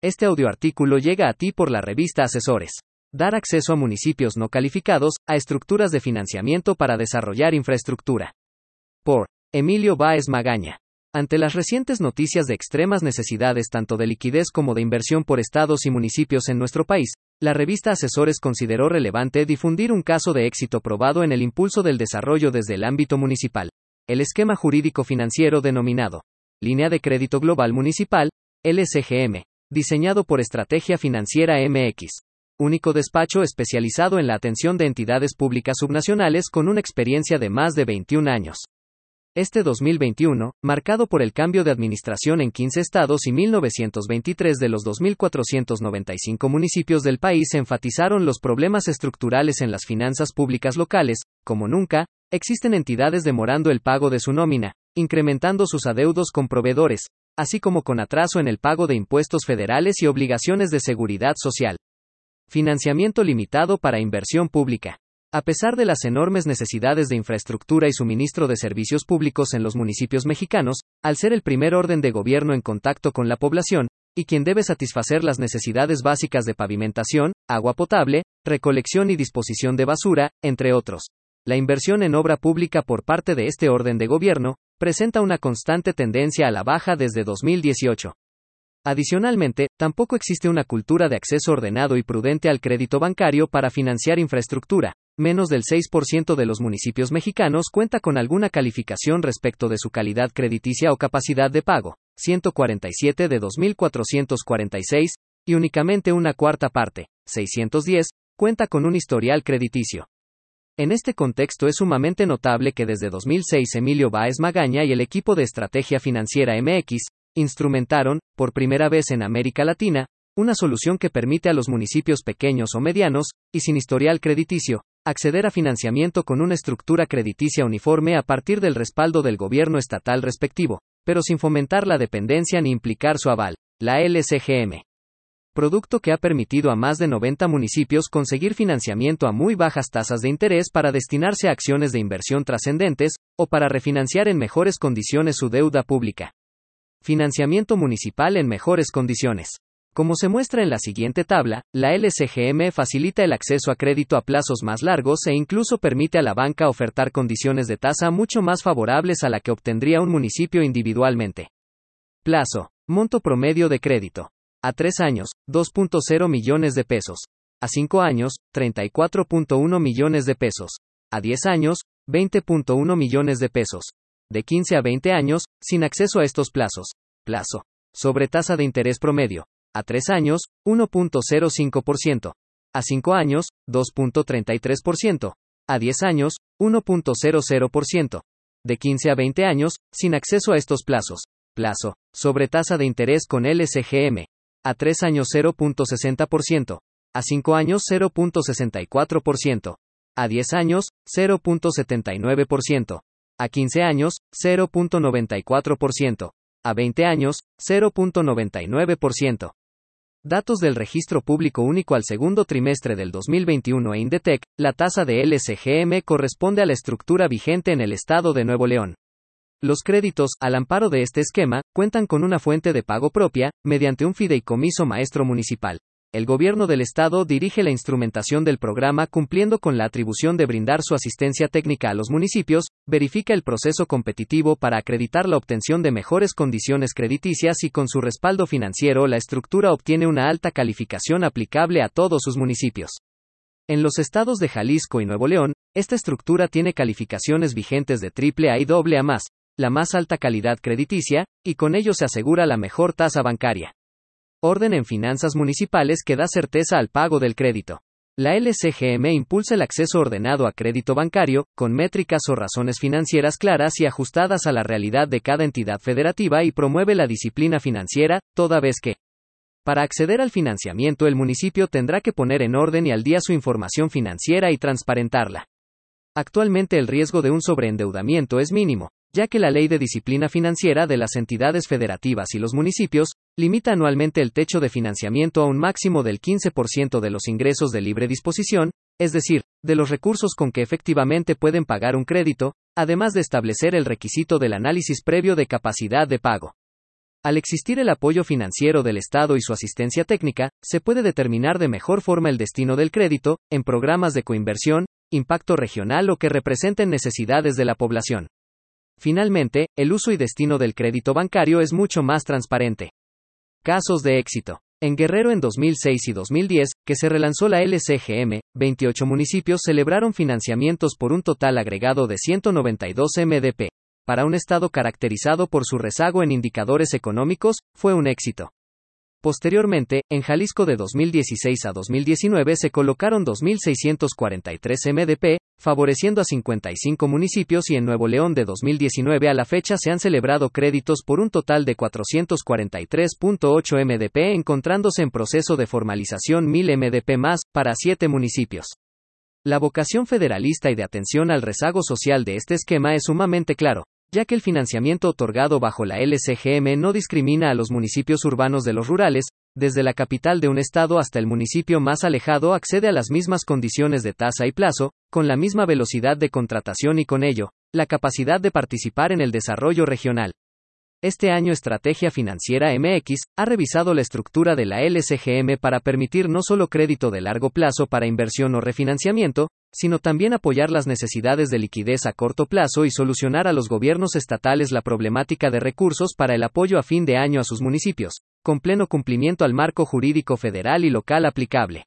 Este audioartículo llega a ti por la revista Asesores. Dar acceso a municipios no calificados a estructuras de financiamiento para desarrollar infraestructura. Por Emilio Báez Magaña. Ante las recientes noticias de extremas necesidades tanto de liquidez como de inversión por estados y municipios en nuestro país, la revista Asesores consideró relevante difundir un caso de éxito probado en el impulso del desarrollo desde el ámbito municipal. El esquema jurídico financiero denominado Línea de Crédito Global Municipal, LSGM, diseñado por Estrategia Financiera MX. Único despacho especializado en la atención de entidades públicas subnacionales con una experiencia de más de 21 años. Este 2021, marcado por el cambio de administración en 15 estados y 1923 de los 2.495 municipios del país enfatizaron los problemas estructurales en las finanzas públicas locales, como nunca, existen entidades demorando el pago de su nómina, incrementando sus adeudos con proveedores, así como con atraso en el pago de impuestos federales y obligaciones de seguridad social. Financiamiento limitado para inversión pública. A pesar de las enormes necesidades de infraestructura y suministro de servicios públicos en los municipios mexicanos, al ser el primer orden de gobierno en contacto con la población, y quien debe satisfacer las necesidades básicas de pavimentación, agua potable, recolección y disposición de basura, entre otros. La inversión en obra pública por parte de este orden de gobierno, presenta una constante tendencia a la baja desde 2018. Adicionalmente, tampoco existe una cultura de acceso ordenado y prudente al crédito bancario para financiar infraestructura. Menos del 6% de los municipios mexicanos cuenta con alguna calificación respecto de su calidad crediticia o capacidad de pago, 147 de 2.446, y únicamente una cuarta parte, 610, cuenta con un historial crediticio. En este contexto es sumamente notable que desde 2006 Emilio Báez Magaña y el equipo de Estrategia Financiera MX instrumentaron, por primera vez en América Latina, una solución que permite a los municipios pequeños o medianos, y sin historial crediticio, acceder a financiamiento con una estructura crediticia uniforme a partir del respaldo del gobierno estatal respectivo, pero sin fomentar la dependencia ni implicar su aval, la LCGM producto que ha permitido a más de 90 municipios conseguir financiamiento a muy bajas tasas de interés para destinarse a acciones de inversión trascendentes, o para refinanciar en mejores condiciones su deuda pública. Financiamiento municipal en mejores condiciones. Como se muestra en la siguiente tabla, la LCGM facilita el acceso a crédito a plazos más largos e incluso permite a la banca ofertar condiciones de tasa mucho más favorables a la que obtendría un municipio individualmente. Plazo. Monto promedio de crédito. A 3 años, 2.0 millones de pesos. A 5 años, 34.1 millones de pesos. A 10 años, 20.1 millones de pesos. De 15 a 20 años, sin acceso a estos plazos. Plazo. Sobre tasa de interés promedio. A 3 años, 1.05%. A 5 años, 2.33%. A 10 años, 1.00%. De 15 a 20 años, sin acceso a estos plazos. Plazo. Sobre tasa de interés con LSGM a 3 años 0.60%, a 5 años 0.64%, a 10 años 0.79%, a 15 años 0.94%, a 20 años 0.99%. Datos del Registro Público Único al segundo trimestre del 2021 e Indetec, la tasa de LSGM corresponde a la estructura vigente en el estado de Nuevo León. Los créditos, al amparo de este esquema, cuentan con una fuente de pago propia, mediante un fideicomiso maestro municipal. El gobierno del Estado dirige la instrumentación del programa cumpliendo con la atribución de brindar su asistencia técnica a los municipios, verifica el proceso competitivo para acreditar la obtención de mejores condiciones crediticias y con su respaldo financiero la estructura obtiene una alta calificación aplicable a todos sus municipios. En los estados de Jalisco y Nuevo León, esta estructura tiene calificaciones vigentes de triple A y A más, la más alta calidad crediticia, y con ello se asegura la mejor tasa bancaria. Orden en finanzas municipales que da certeza al pago del crédito. La LCGM impulsa el acceso ordenado a crédito bancario, con métricas o razones financieras claras y ajustadas a la realidad de cada entidad federativa y promueve la disciplina financiera, toda vez que, para acceder al financiamiento el municipio tendrá que poner en orden y al día su información financiera y transparentarla. Actualmente el riesgo de un sobreendeudamiento es mínimo, ya que la Ley de Disciplina Financiera de las entidades federativas y los municipios limita anualmente el techo de financiamiento a un máximo del 15% de los ingresos de libre disposición, es decir, de los recursos con que efectivamente pueden pagar un crédito, además de establecer el requisito del análisis previo de capacidad de pago. Al existir el apoyo financiero del Estado y su asistencia técnica, se puede determinar de mejor forma el destino del crédito, en programas de coinversión, impacto regional o que representen necesidades de la población. Finalmente, el uso y destino del crédito bancario es mucho más transparente. Casos de éxito. En Guerrero en 2006 y 2010, que se relanzó la LCGM, 28 municipios celebraron financiamientos por un total agregado de 192 MDP. Para un estado caracterizado por su rezago en indicadores económicos, fue un éxito. Posteriormente, en Jalisco de 2016 a 2019 se colocaron 2.643 MDP, favoreciendo a 55 municipios y en Nuevo León de 2019 a la fecha se han celebrado créditos por un total de 443.8 MDP encontrándose en proceso de formalización 1000 MDP más, para 7 municipios. La vocación federalista y de atención al rezago social de este esquema es sumamente claro ya que el financiamiento otorgado bajo la LCGM no discrimina a los municipios urbanos de los rurales, desde la capital de un estado hasta el municipio más alejado accede a las mismas condiciones de tasa y plazo, con la misma velocidad de contratación y con ello, la capacidad de participar en el desarrollo regional. Este año Estrategia Financiera MX ha revisado la estructura de la LCGM para permitir no solo crédito de largo plazo para inversión o refinanciamiento, sino también apoyar las necesidades de liquidez a corto plazo y solucionar a los gobiernos estatales la problemática de recursos para el apoyo a fin de año a sus municipios, con pleno cumplimiento al marco jurídico federal y local aplicable.